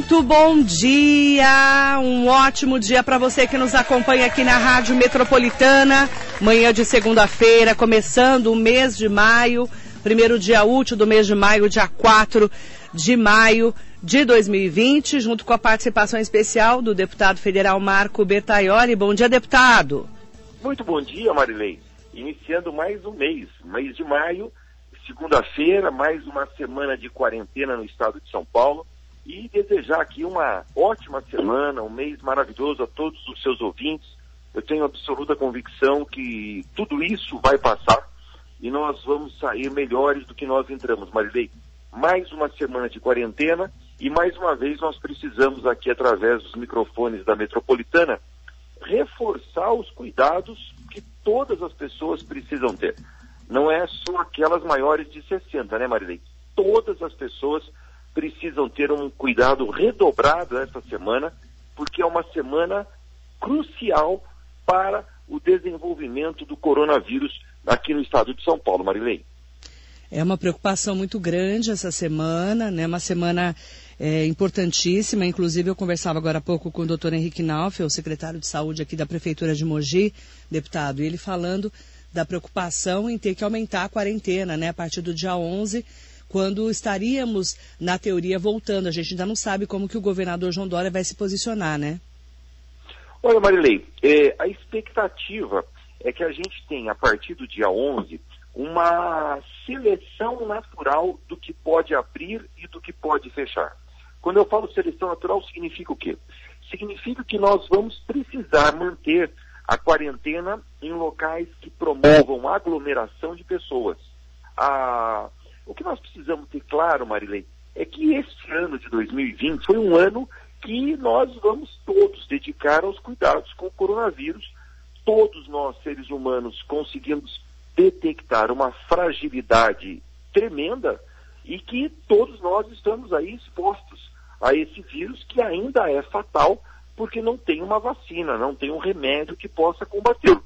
Muito bom dia, um ótimo dia para você que nos acompanha aqui na Rádio Metropolitana. Manhã de segunda-feira, começando o mês de maio, primeiro dia útil do mês de maio, dia 4 de maio de 2020, junto com a participação especial do deputado federal Marco Bertaioli. Bom dia, deputado. Muito bom dia, Marilei. Iniciando mais um mês, mês de maio, segunda-feira, mais uma semana de quarentena no estado de São Paulo e desejar aqui uma ótima semana, um mês maravilhoso a todos os seus ouvintes. Eu tenho absoluta convicção que tudo isso vai passar e nós vamos sair melhores do que nós entramos, Marilei. Mais uma semana de quarentena e mais uma vez nós precisamos aqui, através dos microfones da metropolitana, reforçar os cuidados que todas as pessoas precisam ter. Não é só aquelas maiores de 60, né, Marilei? Todas as pessoas precisam ter um cuidado redobrado esta semana, porque é uma semana crucial para o desenvolvimento do coronavírus aqui no estado de São Paulo, Marilei. É uma preocupação muito grande essa semana, né? Uma semana é, importantíssima. Inclusive, eu conversava agora há pouco com o doutor Henrique Nauf, o secretário de saúde aqui da Prefeitura de Mogi, deputado, e ele falando da preocupação em ter que aumentar a quarentena, né? A partir do dia 11, quando estaríamos, na teoria, voltando. A gente ainda não sabe como que o governador João Dória vai se posicionar, né? Olha, Marilei, é, a expectativa é que a gente tenha, a partir do dia 11, uma seleção natural do que pode abrir e do que pode fechar. Quando eu falo seleção natural, significa o quê? Significa que nós vamos precisar manter a quarentena em locais que promovam aglomeração de pessoas. Ah, o que nós precisamos ter claro, Marilei, é que este ano de 2020 foi um ano que nós vamos todos dedicar aos cuidados com o coronavírus. Todos nós, seres humanos, conseguimos detectar uma fragilidade tremenda e que todos nós estamos aí expostos a esse vírus que ainda é fatal porque não tem uma vacina, não tem um remédio que possa combatê-lo.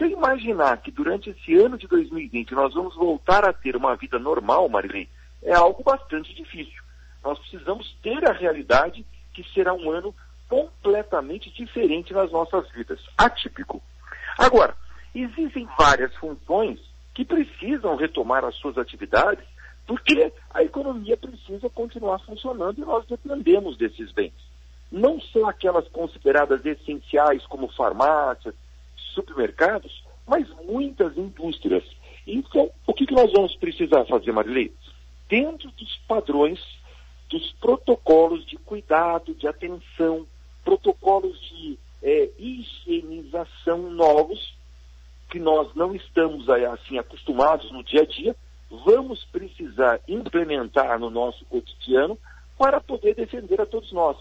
Então imaginar que durante esse ano de 2020 nós vamos voltar a ter uma vida normal, Marilei, é algo bastante difícil. Nós precisamos ter a realidade que será um ano completamente diferente nas nossas vidas, atípico. Agora, existem várias funções que precisam retomar as suas atividades, porque a economia precisa continuar funcionando e nós dependemos desses bens. Não são aquelas consideradas essenciais como farmácias, supermercados, mas muitas indústrias. Então, o que, que nós vamos precisar fazer, Marilei? Dentro dos padrões, dos protocolos de cuidado, de atenção, protocolos de é, higienização novos, que nós não estamos assim acostumados no dia a dia, vamos precisar implementar no nosso cotidiano para poder defender a todos nós.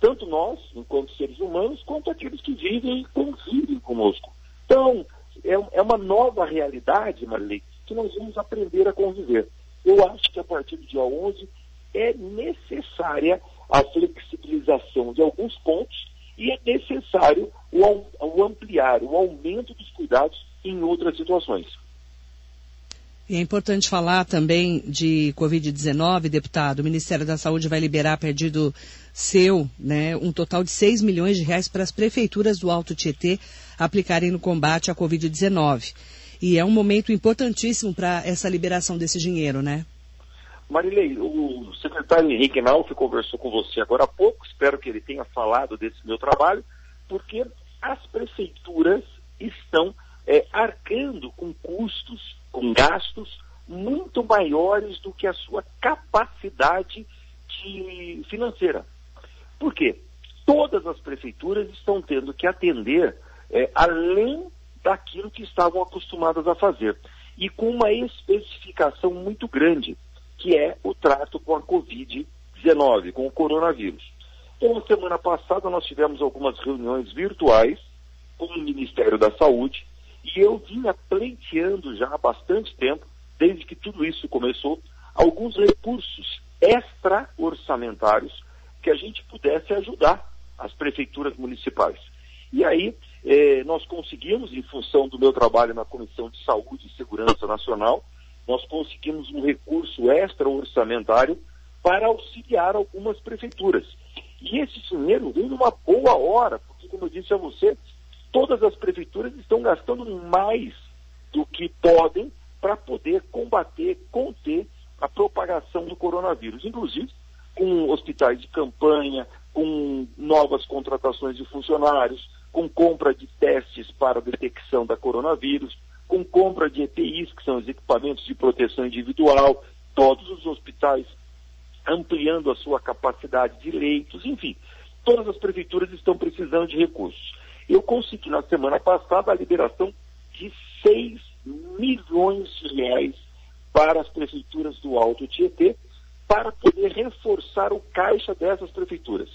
Tanto nós, enquanto seres humanos, quanto aqueles que vivem e convivem conosco. Então, é, é uma nova realidade, Marley, que nós vamos aprender a conviver. Eu acho que a partir do dia 11 é necessária a flexibilização de alguns pontos e é necessário o, o ampliar, o aumento dos cuidados em outras situações. E é importante falar também de Covid-19, deputado. O Ministério da Saúde vai liberar, perdido seu, né, um total de 6 milhões de reais para as prefeituras do Alto Tietê aplicarem no combate à Covid-19. E é um momento importantíssimo para essa liberação desse dinheiro, né? Marilei, o secretário Henrique Nauf conversou com você agora há pouco, espero que ele tenha falado desse meu trabalho, porque as prefeituras estão é, arcando com custos, com gastos muito maiores do que a sua capacidade de, financeira. Por quê? Todas as prefeituras estão tendo que atender é, além daquilo que estavam acostumadas a fazer. E com uma especificação muito grande, que é o trato com a Covid-19, com o coronavírus. Então, na semana passada, nós tivemos algumas reuniões virtuais com o Ministério da Saúde, e eu vinha pleiteando já há bastante tempo, desde que tudo isso começou, alguns recursos extra-orçamentários que a gente pudesse ajudar as prefeituras municipais. E aí, eh, nós conseguimos, em função do meu trabalho na Comissão de Saúde e Segurança Nacional, nós conseguimos um recurso extra-orçamentário para auxiliar algumas prefeituras. E esse dinheiro vem numa boa hora, porque, como eu disse a você, todas as prefeituras estão gastando mais do que podem para poder combater, conter a propagação do coronavírus, inclusive com hospitais de campanha, com novas contratações de funcionários, com compra de testes para detecção da coronavírus, com compra de EPIs, que são os equipamentos de proteção individual, todos os hospitais ampliando a sua capacidade de leitos, enfim, todas as prefeituras estão precisando de recursos. Eu consegui na semana passada a liberação de 6 milhões de reais para as prefeituras do Alto Tietê, para poder reforçar o caixa dessas prefeituras.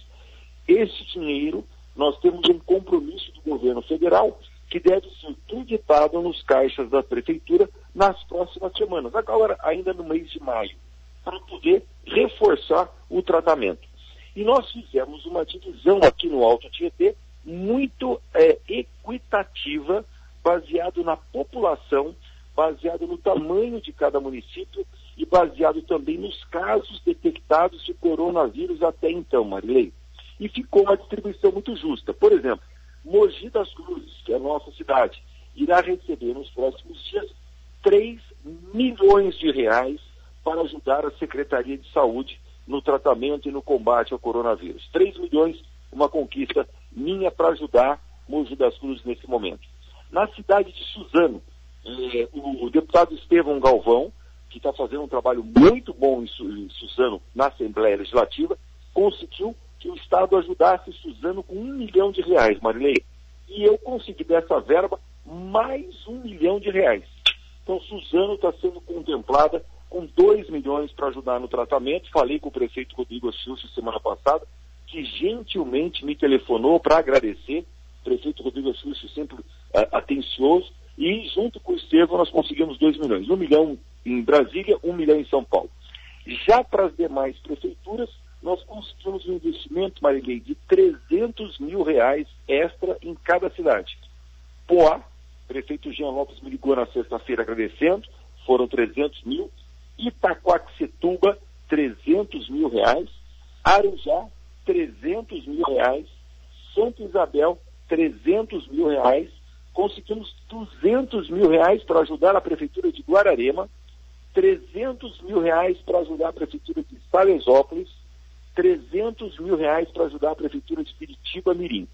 Esse dinheiro, nós temos um compromisso do governo federal que deve ser creditado nos caixas da prefeitura nas próximas semanas, agora ainda no mês de maio, para poder reforçar o tratamento. E nós fizemos uma divisão aqui no Alto Tietê muito é, equitativa, baseado na população, baseado no tamanho de cada município e baseado também nos casos detectados de coronavírus até então, Marilei. E ficou uma distribuição muito justa. Por exemplo, Mogi das Cruzes, que é a nossa cidade, irá receber nos próximos dias 3 milhões de reais para ajudar a Secretaria de Saúde no tratamento e no combate ao coronavírus. 3 milhões, uma conquista minha para ajudar Mogi das Cruzes nesse momento. Na cidade de Suzano, eh, o deputado Estevão Galvão, que está fazendo um trabalho muito bom em, em Suzano na Assembleia Legislativa, conseguiu que o Estado ajudasse Suzano com um milhão de reais, Marilei. E eu consegui dessa verba mais um milhão de reais. Então, Suzano está sendo contemplada com dois milhões para ajudar no tratamento. Falei com o prefeito Rodrigo Assilcio semana passada, que gentilmente me telefonou para agradecer. O prefeito Rodrigo Assilcio sempre uh, atencioso. E junto com o Estevão nós conseguimos dois milhões. Um milhão em Brasília, um milhão em São Paulo. Já para as demais prefeituras, nós conseguimos um investimento, Marilei, de 300 mil reais extra em cada cidade. Poá, prefeito Jean Lopes me ligou na sexta-feira agradecendo, foram 300 mil. Itaquaquecetuba, 300 mil reais. Arujá, 300 mil reais. Santa Isabel, 300 mil reais. Conseguimos 200 mil reais para ajudar a Prefeitura de Guararema, 300 mil reais para ajudar a Prefeitura de Salesópolis, 300 mil reais para ajudar a Prefeitura de Piritiba Mirim.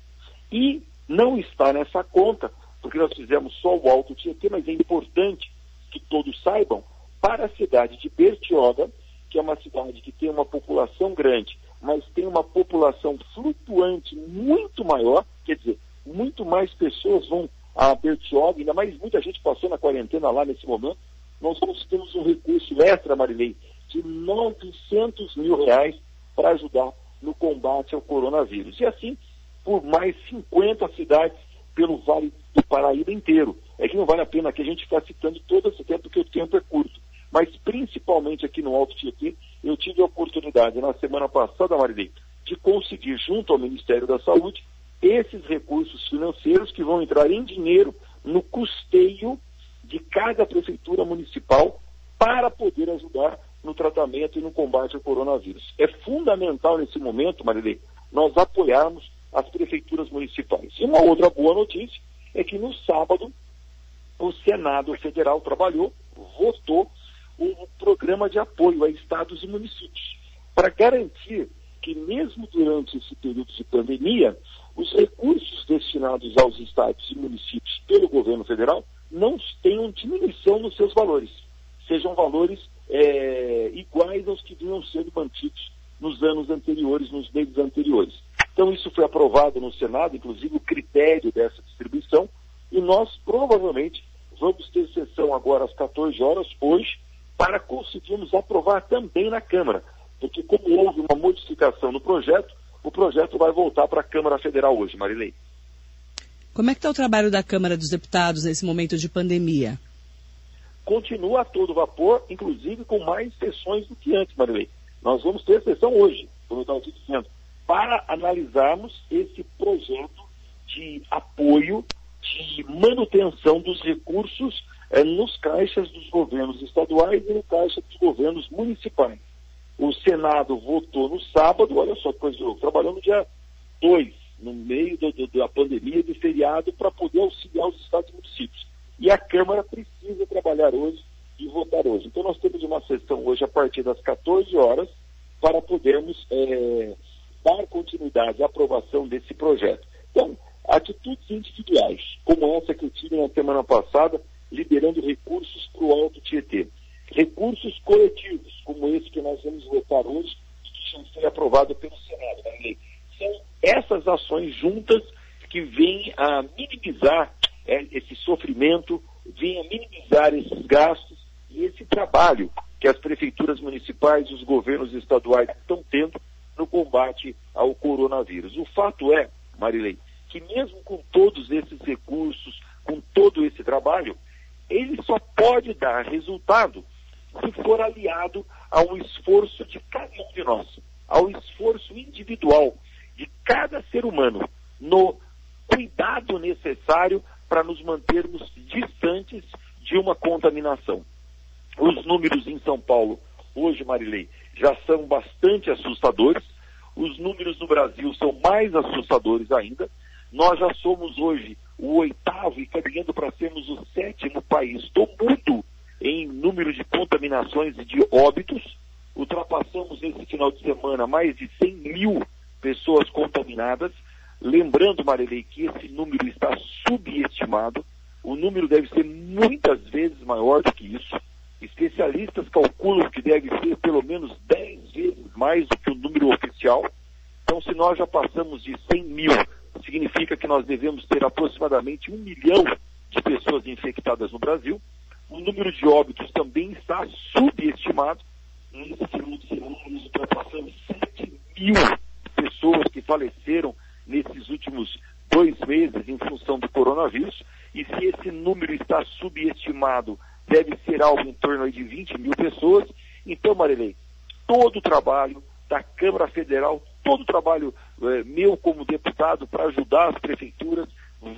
E não está nessa conta, porque nós fizemos só o Alto Tietê, mas é importante que todos saibam, para a cidade de Bertioga, que é uma cidade que tem uma população grande, mas tem uma população flutuante muito maior, quer dizer, muito mais pessoas vão a Bertioga, ainda mais muita gente passou na quarentena lá nesse momento, nós temos um recurso extra, Marilei, de 900 mil reais para ajudar no combate ao coronavírus. E assim, por mais 50 cidades pelo Vale do Paraíba inteiro. É que não vale a pena que a gente ficar citando todo esse tempo, porque o tempo é curto. Mas principalmente aqui no Alto Tietê, eu tive a oportunidade na semana passada, Marilei, de conseguir, junto ao Ministério da Saúde, esses recursos financeiros que vão entrar em dinheiro no custeio de cada prefeitura municipal para poder ajudar no tratamento e no combate ao coronavírus. É fundamental nesse momento, Marilei, nós apoiarmos as prefeituras municipais. E uma outra boa notícia é que no sábado o Senado Federal trabalhou, votou o programa de apoio a estados e municípios, para garantir que mesmo durante esse período de pandemia, os recursos destinados aos estados e municípios pelo governo federal não tenham diminuição nos seus valores, sejam valores é, iguais aos que vinham sendo mantidos nos anos anteriores, nos meses anteriores. Então, isso foi aprovado no Senado, inclusive o critério dessa distribuição, e nós provavelmente vamos ter sessão agora às 14 horas, hoje, para conseguirmos aprovar também na Câmara. Porque, como houve uma modificação no projeto, o projeto vai voltar para a Câmara Federal hoje, Marilei. Como é que está o trabalho da Câmara dos Deputados nesse momento de pandemia? continua a todo vapor, inclusive com mais sessões do que antes, Marilei. Nós vamos ter sessão hoje, como eu estava te dizendo, para analisarmos esse projeto de apoio, de manutenção dos recursos eh, nos caixas dos governos estaduais e no caixa dos governos municipais. O Senado votou no sábado, olha só que coisa, trabalhando no dia 2, no meio do, do, da pandemia, do feriado, para poder auxiliar os estados e municípios. E a Câmara precisa trabalhar hoje e votar hoje. Então nós temos uma sessão hoje a partir das 14 horas para podermos é, dar continuidade à aprovação desse projeto. Então, atitudes individuais, como essa que eu tive na semana passada, liberando recursos para o Alto Tietê. Recursos coletivos, como esse que nós vamos votar hoje, que foi aprovado pelo Senado. Né? São essas ações juntas que vêm a minimizar é, esse sofrimento, vêm a minimizar esses gastos e esse trabalho que as prefeituras municipais e os governos estaduais estão tendo no combate ao coronavírus. O fato é, Marilei, que mesmo com todos esses recursos, com todo esse trabalho, ele só pode dar resultado se for aliado a um esforço de cada um de nós, ao esforço individual de cada ser humano no cuidado necessário para nos mantermos distantes de uma contaminação. Os números em São Paulo, hoje, Marilei, já são bastante assustadores. Os números no Brasil são mais assustadores ainda. Nós já somos hoje o oitavo e caminhando para sermos o sétimo país do mundo em número de contaminações e de óbitos. Ultrapassamos nesse final de semana mais de 100 mil pessoas contaminadas. Lembrando, Marilei, que esse número está subestimado. O número deve ser muitas vezes maior do que isso. Especialistas calculam que deve ser pelo menos 10 vezes mais do que o número oficial. Então, se nós já passamos de 100 mil, significa que nós devemos ter aproximadamente um milhão de pessoas infectadas no Brasil. O número de óbitos também está subestimado. Nesse semana, nós ultrapassamos 7 mil pessoas que faleceram nesses últimos dois meses em função do coronavírus. E se esse número está subestimado deve ser algo em torno de 20 mil pessoas. Então, Marilei, todo o trabalho da Câmara Federal, todo o trabalho eh, meu como deputado para ajudar as prefeituras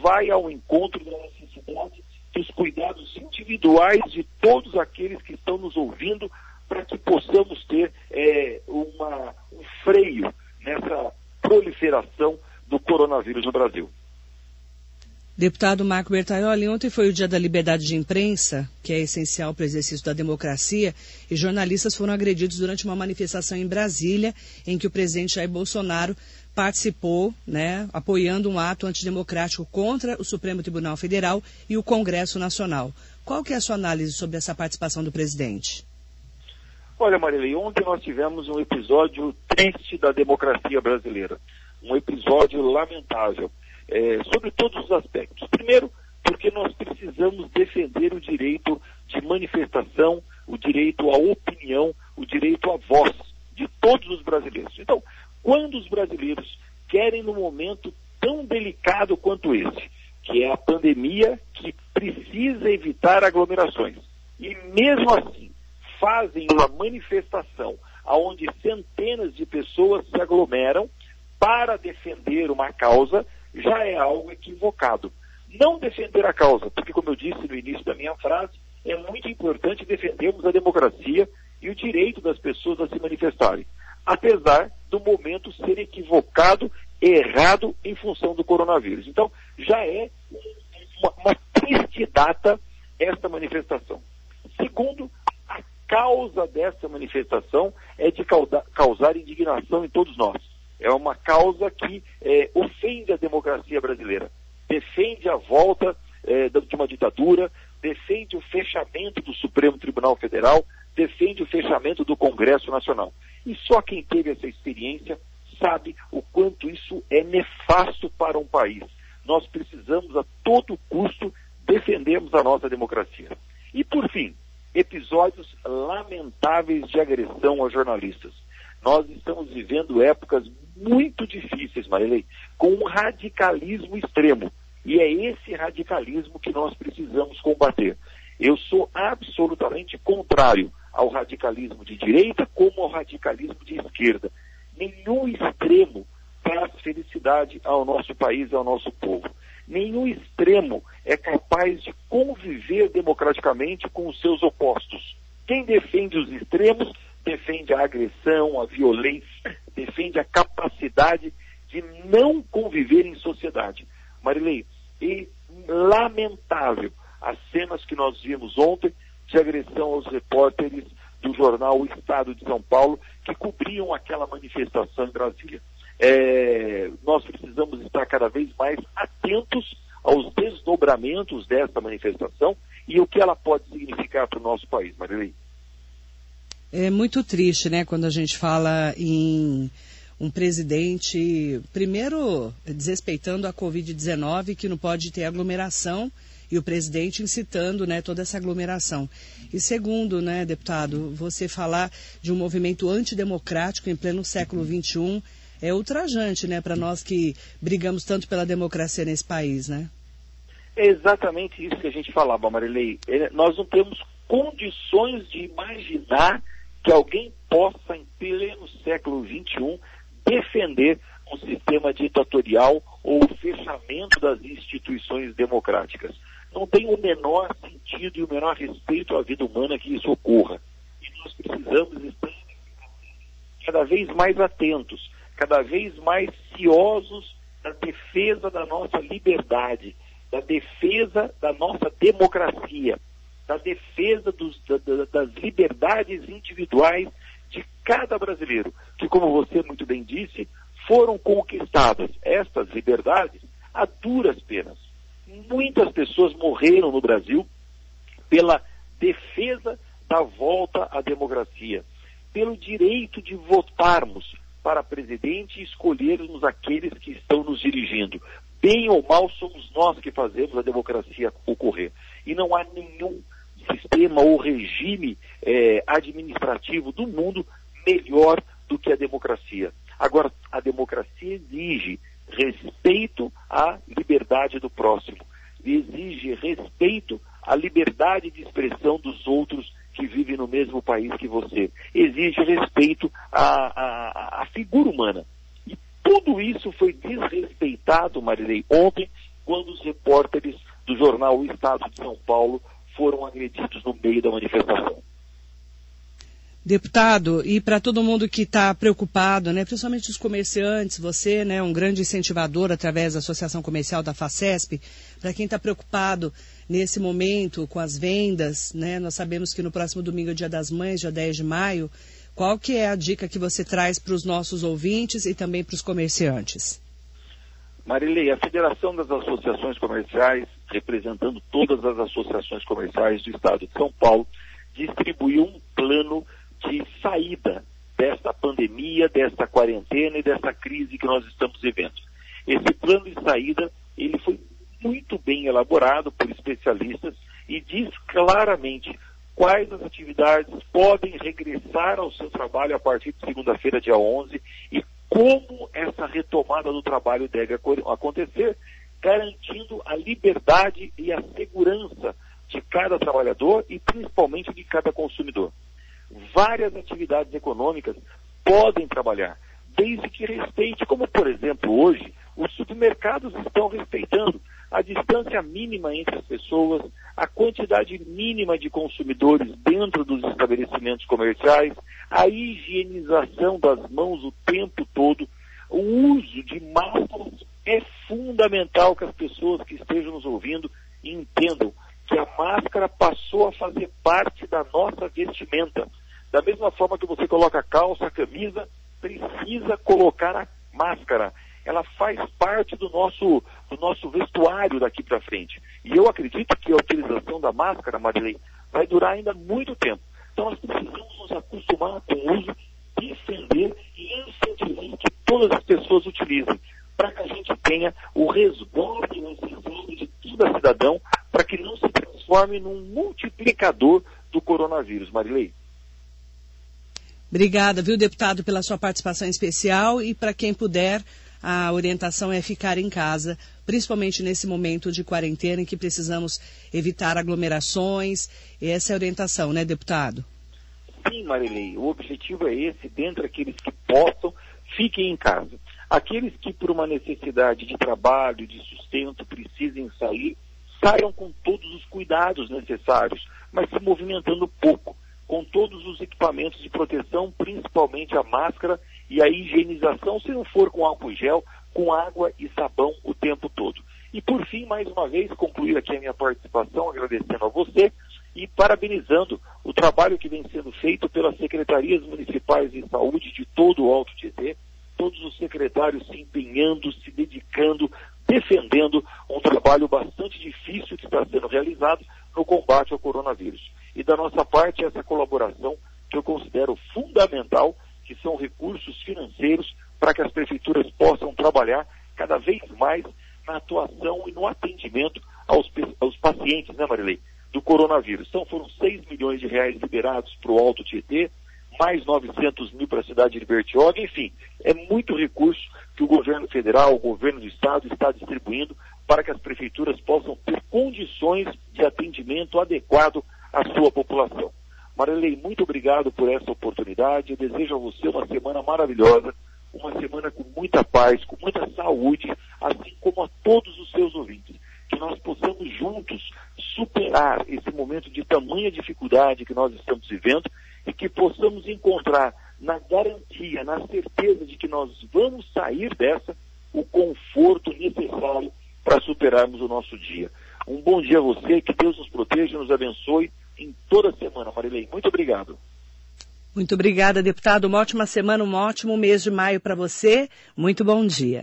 vai ao encontro da necessidade dos cuidados individuais de todos aqueles que estão nos ouvindo para que possamos ter eh, uma, um freio nessa proliferação do coronavírus no Brasil. Deputado Marco Bertaioli, ontem foi o dia da liberdade de imprensa, que é essencial para o exercício da democracia, e jornalistas foram agredidos durante uma manifestação em Brasília, em que o presidente Jair Bolsonaro participou, né, apoiando um ato antidemocrático contra o Supremo Tribunal Federal e o Congresso Nacional. Qual que é a sua análise sobre essa participação do presidente? Olha, Marilei, ontem nós tivemos um episódio triste da democracia brasileira. Um episódio lamentável é, sobre todos os aspectos. Primeiro, porque nós precisamos defender o direito de manifestação, o direito à opinião, o direito à voz de todos os brasileiros. Então, quando os brasileiros querem, num momento tão delicado quanto esse, que é a pandemia, que precisa evitar aglomerações, e mesmo assim fazem uma manifestação onde centenas de pessoas se aglomeram para defender uma causa, já é algo equivocado. Não defender a causa, porque, como eu disse no início da minha frase, é muito importante defendermos a democracia e o direito das pessoas a se manifestarem, apesar do momento ser equivocado, errado em função do coronavírus. Então, já é uma, uma triste data esta manifestação. Segundo, a causa dessa manifestação é de causar indignação em todos nós. É uma causa que é, ofende a democracia brasileira, defende a volta é, de uma ditadura, defende o fechamento do Supremo Tribunal Federal, defende o fechamento do Congresso Nacional. E só quem teve essa experiência sabe o quanto isso é nefasto para um país. Nós precisamos, a todo custo, defendermos a nossa democracia. E, por fim, episódios lamentáveis de agressão a jornalistas. Nós estamos vivendo épocas muito difíceis, Marilei, com um radicalismo extremo. E é esse radicalismo que nós precisamos combater. Eu sou absolutamente contrário ao radicalismo de direita como ao radicalismo de esquerda. Nenhum extremo traz felicidade ao nosso país e ao nosso povo. Nenhum extremo é capaz de conviver democraticamente com os seus opostos. Quem defende os extremos defende a agressão, a violência, defende a capacidade de não conviver em sociedade. Marilei, é lamentável as cenas que nós vimos ontem de agressão aos repórteres do jornal o Estado de São Paulo, que cobriam aquela manifestação em Brasília. É, nós precisamos estar cada vez mais atentos aos desdobramentos dessa manifestação e o que ela pode significar para o nosso país, Marilei. É muito triste, né, quando a gente fala em um presidente, primeiro, desrespeitando a Covid-19, que não pode ter aglomeração, e o presidente incitando né, toda essa aglomeração. E segundo, né, deputado, você falar de um movimento antidemocrático em pleno século XXI é ultrajante né, para nós que brigamos tanto pela democracia nesse país, né? É exatamente isso que a gente falava, Marilei. É, nós não temos condições de imaginar que alguém possa, em pleno século XXI, defender um sistema ditatorial ou o fechamento das instituições democráticas. Não tem o menor sentido e o menor respeito à vida humana que isso ocorra. E nós precisamos estar cada vez mais atentos, cada vez mais ciosos na defesa da nossa liberdade, da defesa da nossa democracia, da defesa dos, da, das liberdades individuais de cada brasileiro, que, como você muito bem disse, foram conquistadas estas liberdades a duras penas. Muitas pessoas morreram no Brasil pela defesa da volta à democracia, pelo direito de votarmos para presidente e escolhermos aqueles que estão nos dirigindo. Bem ou mal, somos nós que fazemos a democracia ocorrer. E não há nenhum sistema ou regime é, administrativo do mundo melhor do que a democracia. Agora, a democracia exige respeito à liberdade do próximo, exige respeito à liberdade de expressão dos outros que vivem no mesmo país que você, exige respeito à, à, à figura humana. E tudo isso foi desrespeitado, Marilei, ontem, quando os repórteres do jornal O Estado de São Paulo foram agredidos no meio da manifestação. Deputado, e para todo mundo que está preocupado, né, principalmente os comerciantes, você, né, um grande incentivador através da Associação Comercial da FACESP, para quem está preocupado nesse momento com as vendas, né, nós sabemos que no próximo domingo é dia das mães, dia 10 de maio, qual que é a dica que você traz para os nossos ouvintes e também para os comerciantes? Marilei, a Federação das Associações Comerciais, representando todas as associações comerciais do Estado de São Paulo, distribuiu um plano de saída desta pandemia, desta quarentena e dessa crise que nós estamos vivendo. Esse plano de saída, ele foi muito bem elaborado por especialistas e diz claramente quais as atividades podem regressar ao seu trabalho a partir de segunda-feira, dia 11, e como essa retomada do trabalho deve acontecer, garantindo a liberdade e a segurança de cada trabalhador e principalmente de cada consumidor. Várias atividades econômicas podem trabalhar, desde que respeite, como por exemplo hoje, os supermercados estão respeitando a distância mínima entre as pessoas, a quantidade mínima de consumidores dentro dos estabelecimentos comerciais, a higienização das mãos o tempo todo, o uso de máscaras é fundamental que as pessoas que estejam nos ouvindo entendam que a máscara passou a fazer parte da nossa vestimenta. Da mesma forma que você coloca a calça, a camisa, precisa colocar a máscara ela faz parte do nosso, do nosso vestuário daqui para frente. E eu acredito que a utilização da máscara, Marilei, vai durar ainda muito tempo. Então nós precisamos nos acostumar com o uso, defender e incentivar que todas as pessoas utilizem, para que a gente tenha o resguardo necessário de todo cidadão, para que não se transforme num multiplicador do coronavírus. Marilei. Obrigada, viu, deputado, pela sua participação especial e para quem puder a orientação é ficar em casa, principalmente nesse momento de quarentena em que precisamos evitar aglomerações. Essa é a orientação, né, deputado? Sim, Marilei. O objetivo é esse, dentre aqueles que possam, fiquem em casa. Aqueles que, por uma necessidade de trabalho, de sustento, precisem sair, saiam com todos os cuidados necessários, mas se movimentando pouco com todos os equipamentos de proteção, principalmente a máscara e a higienização, se não for com álcool gel, com água e sabão o tempo todo. E por fim, mais uma vez, concluir aqui a minha participação, agradecendo a você e parabenizando o trabalho que vem sendo feito pelas secretarias municipais de saúde de todo o Alto Tietê, todos os secretários se empenhando, se dedicando, defendendo um trabalho bastante difícil que está sendo realizado no combate ao coronavírus. E da nossa parte, essa colaboração que eu considero fundamental, que são recursos financeiros para que as prefeituras possam trabalhar cada vez mais na atuação e no atendimento aos, aos pacientes, né, Marilei, do coronavírus. Então foram 6 milhões de reais liberados para o Alto Tietê, mais 900 mil para a cidade de Bertioga, enfim, é muito recurso que o governo federal, o governo do estado está distribuindo para que as prefeituras possam ter condições de atendimento adequado à sua população. Marilei, muito obrigado por essa oportunidade. Eu desejo a você uma semana maravilhosa, uma semana com muita paz, com muita saúde, assim como a todos os seus ouvintes. Que nós possamos juntos superar esse momento de tamanha dificuldade que nós estamos vivendo e que possamos encontrar na garantia, na certeza de que nós vamos sair dessa o conforto necessário para superarmos o nosso dia. Um bom dia a você, que Deus nos proteja e nos abençoe em toda semana, Marilei. Muito obrigado. Muito obrigada, deputado. Uma ótima semana, um ótimo mês de maio para você. Muito bom dia.